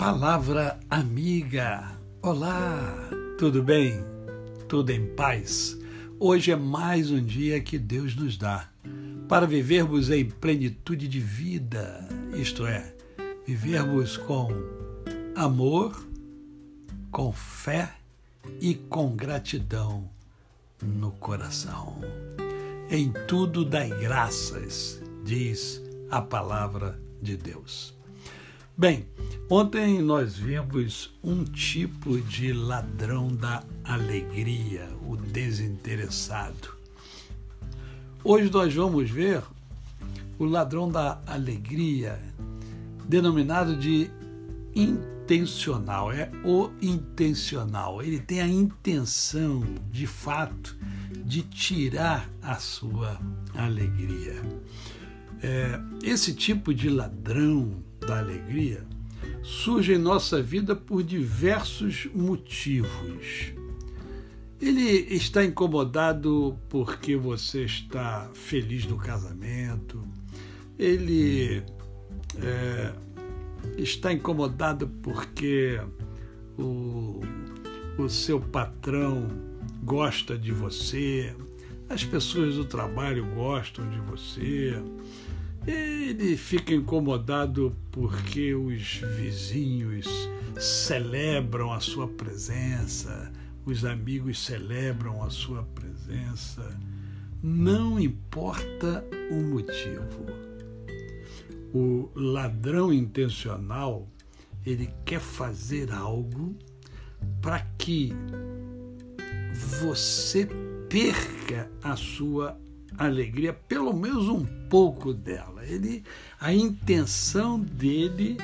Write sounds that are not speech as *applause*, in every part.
Palavra amiga. Olá, tudo bem? Tudo em paz? Hoje é mais um dia que Deus nos dá para vivermos em plenitude de vida, isto é, vivermos com amor, com fé e com gratidão no coração. Em tudo dai graças, diz a palavra de Deus. Bem, ontem nós vimos um tipo de ladrão da alegria, o desinteressado. Hoje nós vamos ver o ladrão da alegria, denominado de intencional, é o intencional. Ele tem a intenção, de fato, de tirar a sua alegria. É, esse tipo de ladrão da alegria surge em nossa vida por diversos motivos. Ele está incomodado porque você está feliz no casamento, ele é, está incomodado porque o, o seu patrão gosta de você, as pessoas do trabalho gostam de você, ele fica incomodado porque os vizinhos celebram a sua presença, os amigos celebram a sua presença. Não importa o motivo. O ladrão intencional, ele quer fazer algo para que você perca a sua alegria, pelo menos um pouco dela. Ele, a intenção dele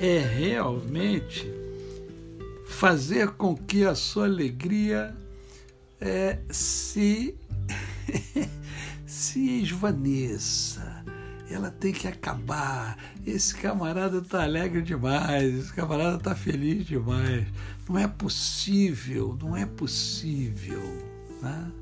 é realmente fazer com que a sua alegria é, se *laughs* se esvaneça. Ela tem que acabar. Esse camarada está alegre demais, esse camarada está feliz demais. Não é possível, não é possível. Né?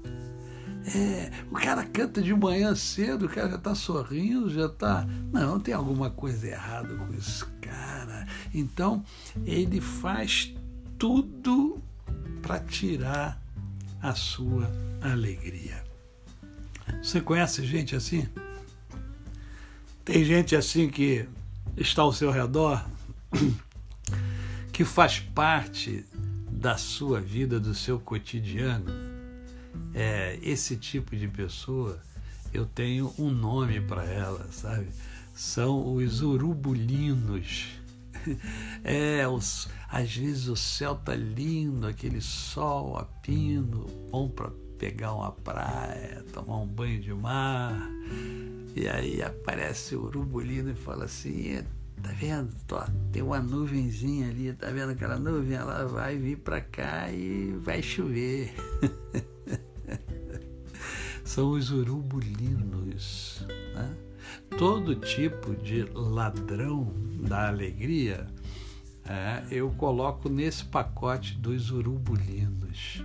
É, o cara canta de manhã cedo, o cara já está sorrindo, já está. Não, tem alguma coisa errada com esse cara. Então, ele faz tudo para tirar a sua alegria. Você conhece gente assim? Tem gente assim que está ao seu redor, que faz parte da sua vida, do seu cotidiano é, esse tipo de pessoa, eu tenho um nome para ela, sabe? São os urubulinos. *laughs* É, os, às vezes o céu tá lindo, aquele sol a pino, bom para pegar uma praia, tomar um banho de mar. E aí aparece o urubulino e fala assim: tá vendo? tem uma nuvenzinha ali, tá vendo aquela nuvem? Ela vai vir para cá e vai chover. *laughs* são os urubulinos. Né? Todo tipo de ladrão da alegria é, eu coloco nesse pacote dos urubulinos.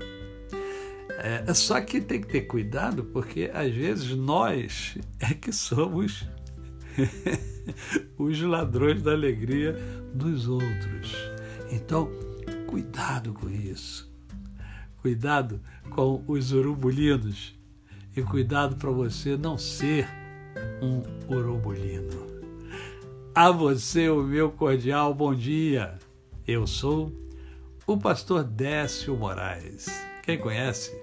É, só que tem que ter cuidado, porque às vezes nós é que somos *laughs* os ladrões da alegria dos outros. Então, cuidado com isso. Cuidado com os urubulinos e cuidado para você não ser um urubulino. A você o meu cordial bom dia. Eu sou o pastor Décio Moraes. Quem conhece,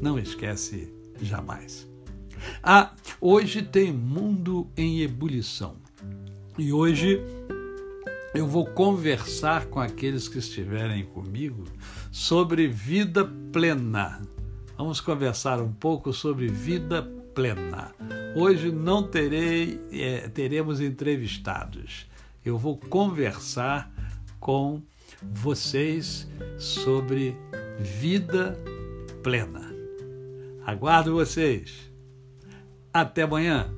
não esquece jamais. Ah, hoje tem Mundo em Ebulição. E hoje eu vou conversar com aqueles que estiverem comigo sobre vida plena vamos conversar um pouco sobre vida plena. Hoje não terei, é, teremos entrevistados. Eu vou conversar com vocês sobre vida plena. Aguardo vocês. Até amanhã.